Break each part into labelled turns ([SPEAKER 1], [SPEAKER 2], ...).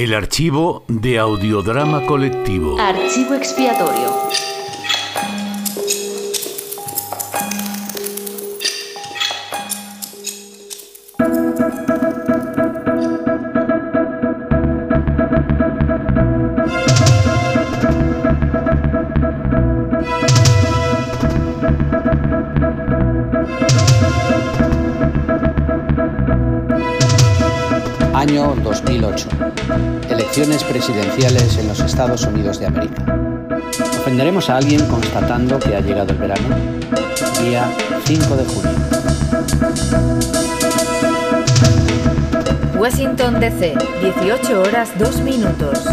[SPEAKER 1] El archivo de audiodrama colectivo.
[SPEAKER 2] Archivo expiatorio.
[SPEAKER 3] 2008. Elecciones presidenciales en los Estados Unidos de América. ¿Ofenderemos a alguien constatando que ha llegado el verano? Día 5 de junio.
[SPEAKER 4] Washington DC, 18 horas 2 minutos.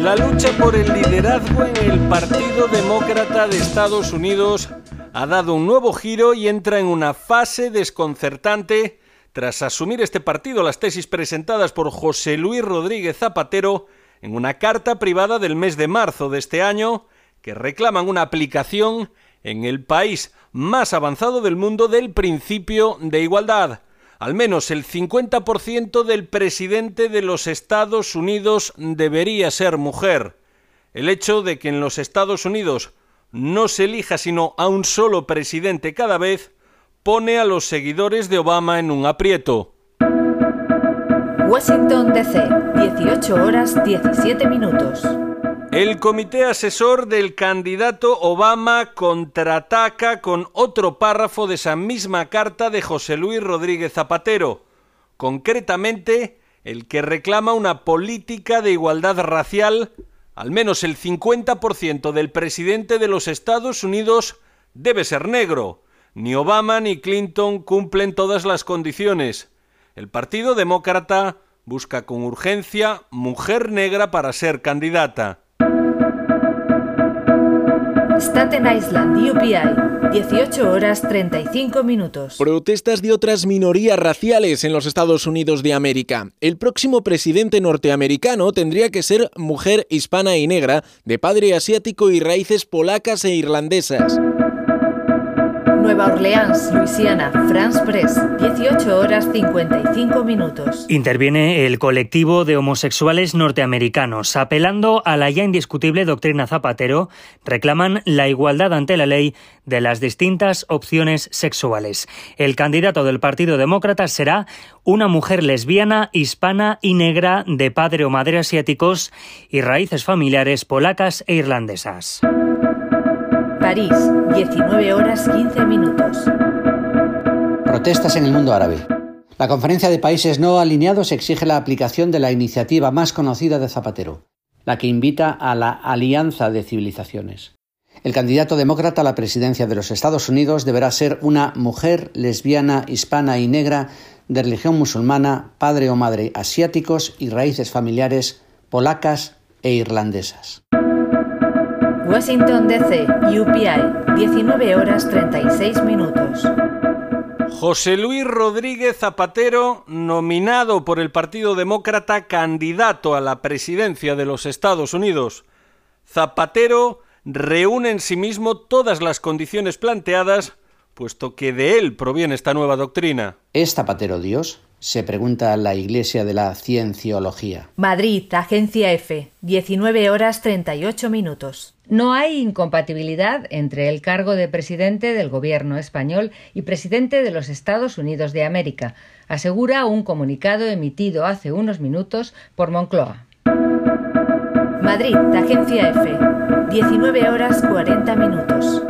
[SPEAKER 5] La lucha por el liderazgo en el Partido Demócrata de Estados Unidos ha dado un nuevo giro y entra en una fase desconcertante tras asumir este partido las tesis presentadas por José Luis Rodríguez Zapatero en una carta privada del mes de marzo de este año que reclaman una aplicación en el país más avanzado del mundo del principio de igualdad. Al menos el 50% del presidente de los Estados Unidos debería ser mujer. El hecho de que en los Estados Unidos no se elija sino a un solo presidente cada vez pone a los seguidores de Obama en un aprieto.
[SPEAKER 4] Washington DC, 18 horas 17 minutos.
[SPEAKER 5] El comité asesor del candidato Obama contraataca con otro párrafo de esa misma carta de José Luis Rodríguez Zapatero, concretamente el que reclama una política de igualdad racial. Al menos el 50% del presidente de los Estados Unidos debe ser negro. Ni Obama ni Clinton cumplen todas las condiciones. El Partido Demócrata busca con urgencia mujer negra para ser candidata.
[SPEAKER 4] Staten Island, UPI, 18 horas 35 minutos.
[SPEAKER 6] Protestas de otras minorías raciales en los Estados Unidos de América. El próximo presidente norteamericano tendría que ser mujer hispana y negra, de padre asiático y raíces polacas e irlandesas.
[SPEAKER 4] Nueva Orleans, Luisiana, France Press, 18 horas 55 minutos.
[SPEAKER 7] Interviene el colectivo de homosexuales norteamericanos. Apelando a la ya indiscutible doctrina Zapatero, reclaman la igualdad ante la ley de las distintas opciones sexuales. El candidato del Partido Demócrata será una mujer lesbiana, hispana y negra de padre o madre asiáticos y raíces familiares polacas e irlandesas.
[SPEAKER 4] París, 19 horas 15 minutos.
[SPEAKER 3] Protestas en el mundo árabe. La Conferencia de Países No Alineados exige la aplicación de la iniciativa más conocida de Zapatero, la que invita a la alianza de civilizaciones. El candidato demócrata a la presidencia de los Estados Unidos deberá ser una mujer lesbiana, hispana y negra de religión musulmana, padre o madre asiáticos y raíces familiares polacas e irlandesas.
[SPEAKER 4] Washington DC, UPI, 19 horas 36 minutos.
[SPEAKER 5] José Luis Rodríguez Zapatero, nominado por el Partido Demócrata candidato a la presidencia de los Estados Unidos. Zapatero reúne en sí mismo todas las condiciones planteadas, puesto que de él proviene esta nueva doctrina.
[SPEAKER 3] ¿Es Zapatero Dios? Se pregunta la Iglesia de la Cienciología.
[SPEAKER 4] Madrid, Agencia F, 19 horas 38 minutos.
[SPEAKER 8] No hay incompatibilidad entre el cargo de presidente del Gobierno español y presidente de los Estados Unidos de América, asegura un comunicado emitido hace unos minutos por Moncloa.
[SPEAKER 4] Madrid, Agencia F, 19 horas 40 minutos.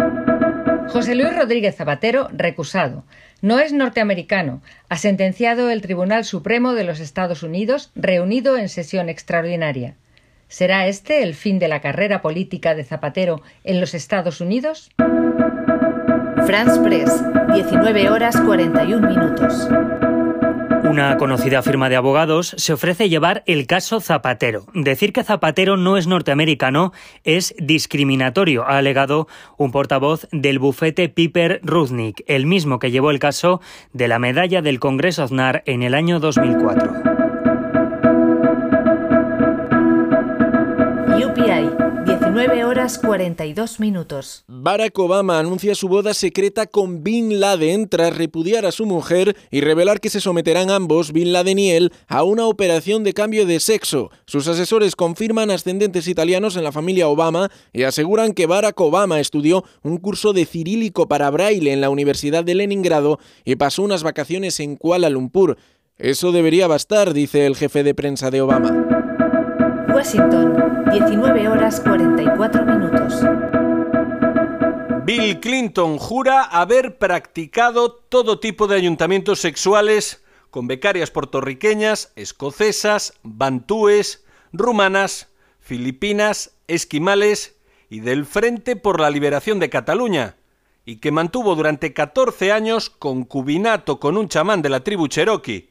[SPEAKER 8] José Luis Rodríguez Zapatero, recusado. No es norteamericano, ha sentenciado el Tribunal Supremo de los Estados Unidos, reunido en sesión extraordinaria. ¿Será este el fin de la carrera política de Zapatero en los Estados Unidos?
[SPEAKER 4] France Press, 19 horas 41 minutos.
[SPEAKER 7] Una conocida firma de abogados se ofrece llevar el caso Zapatero. Decir que Zapatero no es norteamericano es discriminatorio, ha alegado un portavoz del bufete Piper Rudnick, el mismo que llevó el caso de la medalla del Congreso Aznar en el año 2004.
[SPEAKER 4] UPI, 19 horas 42 minutos.
[SPEAKER 6] Barack Obama anuncia su boda secreta con Bin Laden tras repudiar a su mujer y revelar que se someterán ambos, Bin Laden y él, a una operación de cambio de sexo. Sus asesores confirman ascendentes italianos en la familia Obama y aseguran que Barack Obama estudió un curso de cirílico para braille en la Universidad de Leningrado y pasó unas vacaciones en Kuala Lumpur. Eso debería bastar, dice el jefe de prensa de Obama.
[SPEAKER 4] Washington, 19 horas 44 minutos.
[SPEAKER 5] Bill Clinton jura haber practicado todo tipo de ayuntamientos sexuales con becarias puertorriqueñas, escocesas, bantúes, rumanas, filipinas, esquimales y del Frente por la Liberación de Cataluña, y que mantuvo durante 14 años concubinato con un chamán de la tribu Cherokee.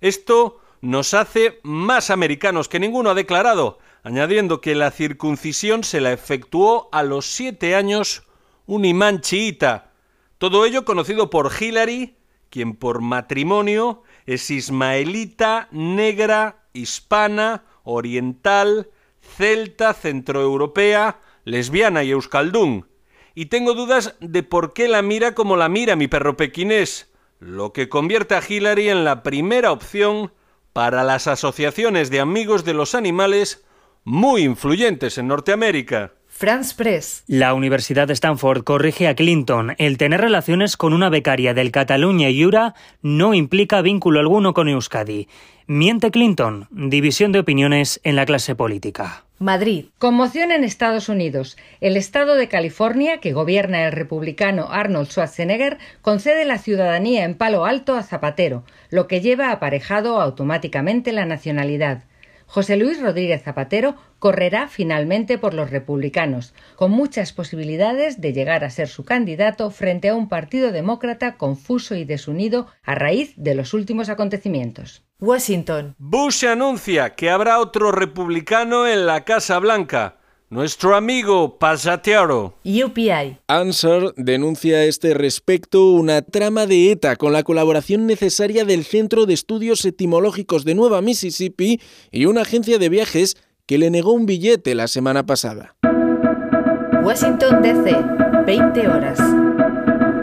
[SPEAKER 5] Esto nos hace más americanos que ninguno ha declarado, añadiendo que la circuncisión se la efectuó a los siete años un imán chiita. Todo ello conocido por Hillary, quien por matrimonio es ismaelita, negra, hispana, oriental, celta, centroeuropea, lesbiana y euskaldún. Y tengo dudas de por qué la mira como la mira mi perro pequinés, lo que convierte a Hillary en la primera opción para las asociaciones de amigos de los animales muy influyentes en Norteamérica.
[SPEAKER 4] France Press.
[SPEAKER 7] La Universidad de Stanford corrige a Clinton. El tener relaciones con una becaria del Cataluña y Jura no implica vínculo alguno con Euskadi. Miente Clinton. División de opiniones en la clase política.
[SPEAKER 4] Madrid.
[SPEAKER 8] Conmoción en Estados Unidos. El estado de California, que gobierna el republicano Arnold Schwarzenegger, concede la ciudadanía en palo alto a Zapatero, lo que lleva aparejado automáticamente la nacionalidad. José Luis Rodríguez Zapatero correrá finalmente por los republicanos, con muchas posibilidades de llegar a ser su candidato frente a un partido demócrata confuso y desunido a raíz de los últimos acontecimientos.
[SPEAKER 4] Washington.
[SPEAKER 5] Bush anuncia que habrá otro republicano en la Casa Blanca. Nuestro amigo Pasatero.
[SPEAKER 4] UPI.
[SPEAKER 6] Answer denuncia a este respecto una trama de ETA con la colaboración necesaria del Centro de Estudios Etimológicos de Nueva Mississippi y una agencia de viajes que le negó un billete la semana pasada.
[SPEAKER 4] Washington DC. 20 horas.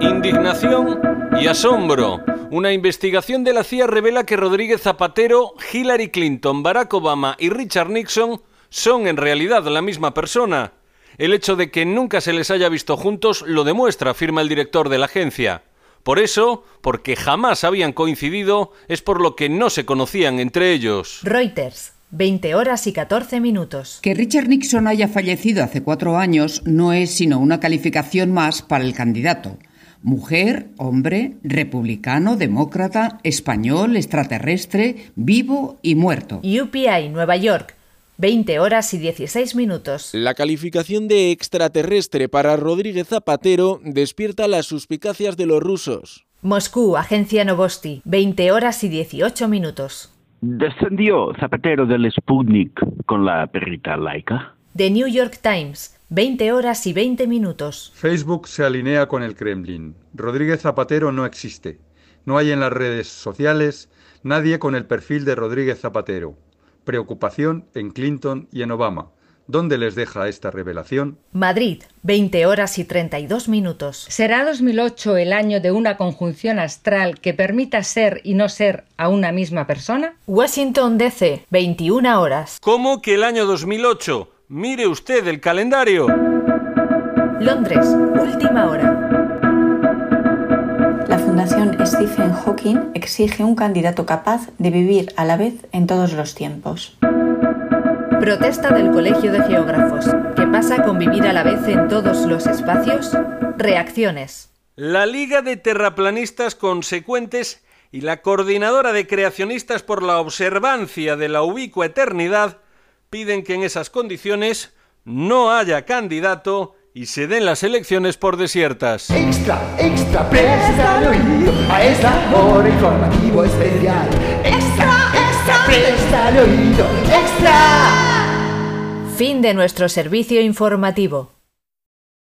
[SPEAKER 5] Indignación y asombro. Una investigación de la CIA revela que Rodríguez Zapatero, Hillary Clinton, Barack Obama y Richard Nixon son en realidad la misma persona. El hecho de que nunca se les haya visto juntos lo demuestra, afirma el director de la agencia. Por eso, porque jamás habían coincidido, es por lo que no se conocían entre ellos.
[SPEAKER 4] Reuters. 20 horas y 14 minutos.
[SPEAKER 2] Que Richard Nixon haya fallecido hace cuatro años no es sino una calificación más para el candidato. Mujer, hombre, republicano, demócrata, español, extraterrestre, vivo y muerto.
[SPEAKER 4] UPI, Nueva York. 20 horas y 16 minutos.
[SPEAKER 6] La calificación de extraterrestre para Rodríguez Zapatero despierta las suspicacias de los rusos.
[SPEAKER 4] Moscú, Agencia Novosti. 20 horas y 18 minutos.
[SPEAKER 9] ¿Descendió Zapatero del Sputnik con la perrita laica?
[SPEAKER 4] The New York Times. 20 horas y 20 minutos.
[SPEAKER 10] Facebook se alinea con el Kremlin. Rodríguez Zapatero no existe. No hay en las redes sociales nadie con el perfil de Rodríguez Zapatero. Preocupación en Clinton y en Obama. ¿Dónde les deja esta revelación?
[SPEAKER 4] Madrid, 20 horas y 32 minutos.
[SPEAKER 8] ¿Será 2008 el año de una conjunción astral que permita ser y no ser a una misma persona?
[SPEAKER 4] Washington DC, 21 horas.
[SPEAKER 5] ¿Cómo que el año 2008? Mire usted el calendario.
[SPEAKER 4] Londres, última hora.
[SPEAKER 11] La Fundación Stephen Hawking exige un candidato capaz de vivir a la vez en todos los tiempos.
[SPEAKER 4] Protesta del Colegio de Geógrafos. ¿Qué pasa con vivir a la vez en todos los espacios? Reacciones.
[SPEAKER 5] La Liga de Terraplanistas Consecuentes y la Coordinadora de Creacionistas por la Observancia de la Ubicua Eternidad piden que en esas condiciones no haya candidato y se den las elecciones por desiertas.
[SPEAKER 12] Extra, extra, presta el oído a esta hora informativo especial. Extra, extra, presta el oído, extra.
[SPEAKER 4] Fin de nuestro servicio informativo.